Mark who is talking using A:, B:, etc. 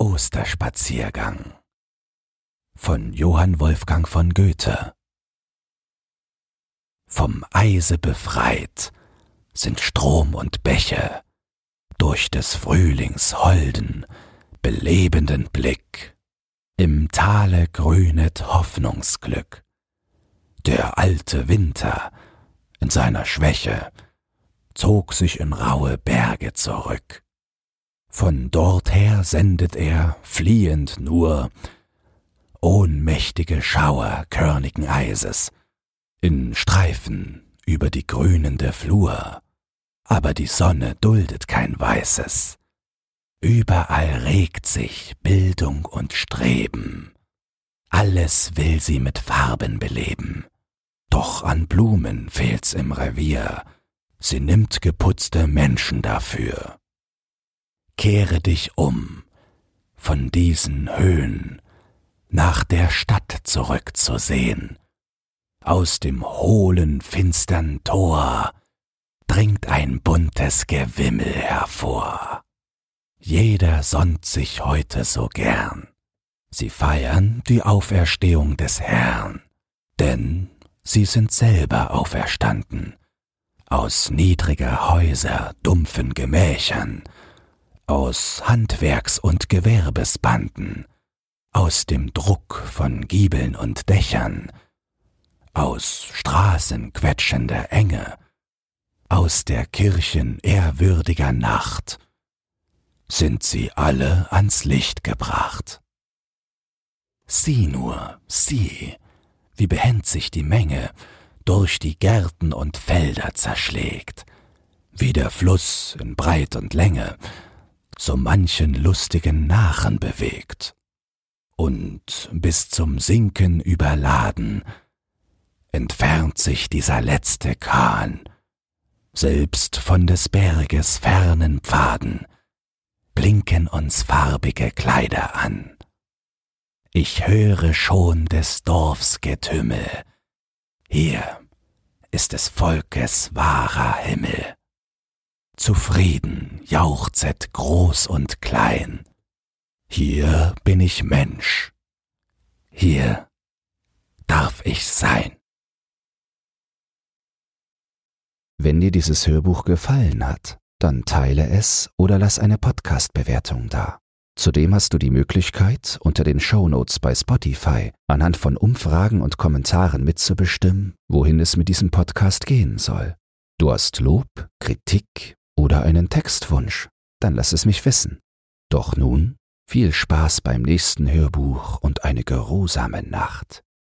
A: Osterspaziergang von Johann Wolfgang von Goethe Vom Eise befreit sind Strom und Bäche durch des Frühlings holden, belebenden Blick. Im Tale grünet Hoffnungsglück. Der alte Winter in seiner Schwäche zog sich in raue Berge zurück. Von dorther sendet er, fliehend nur, ohnmächtige Schauer körnigen Eises, in Streifen über die grünende Flur. Aber die Sonne duldet kein Weißes. Überall regt sich Bildung und Streben. Alles will sie mit Farben beleben. Doch an Blumen fehlt's im Revier. Sie nimmt geputzte Menschen dafür kehre dich um von diesen Höhen nach der Stadt zurückzusehen. Aus dem hohlen, finstern Tor dringt ein buntes Gewimmel hervor. Jeder sonnt sich heute so gern. Sie feiern die Auferstehung des Herrn, denn sie sind selber auferstanden. Aus niedriger Häuser, dumpfen Gemächern, aus Handwerks- und Gewerbesbanden, aus dem Druck von Giebeln und Dächern, aus Straßen quetschender Enge, aus der Kirchen ehrwürdiger Nacht, sind sie alle ans Licht gebracht. Sieh nur, sieh, wie behend sich die Menge durch die Gärten und Felder zerschlägt, wie der Fluss in Breit und Länge so manchen lustigen Nachen bewegt und bis zum Sinken überladen, entfernt sich dieser letzte Kahn, selbst von des Berges fernen Pfaden blinken uns farbige Kleider an. Ich höre schon des Dorfs Getümmel, hier ist des Volkes wahrer Himmel zufrieden, jauchzet groß und klein. Hier bin ich Mensch, hier darf ich sein.
B: Wenn dir dieses Hörbuch gefallen hat, dann teile es oder lass eine Podcast-Bewertung da. Zudem hast du die Möglichkeit, unter den Shownotes bei Spotify anhand von Umfragen und Kommentaren mitzubestimmen, wohin es mit diesem Podcast gehen soll. Du hast Lob, Kritik oder einen Textwunsch, dann lass es mich wissen. Doch nun viel Spaß beim nächsten Hörbuch und eine geruhsame Nacht.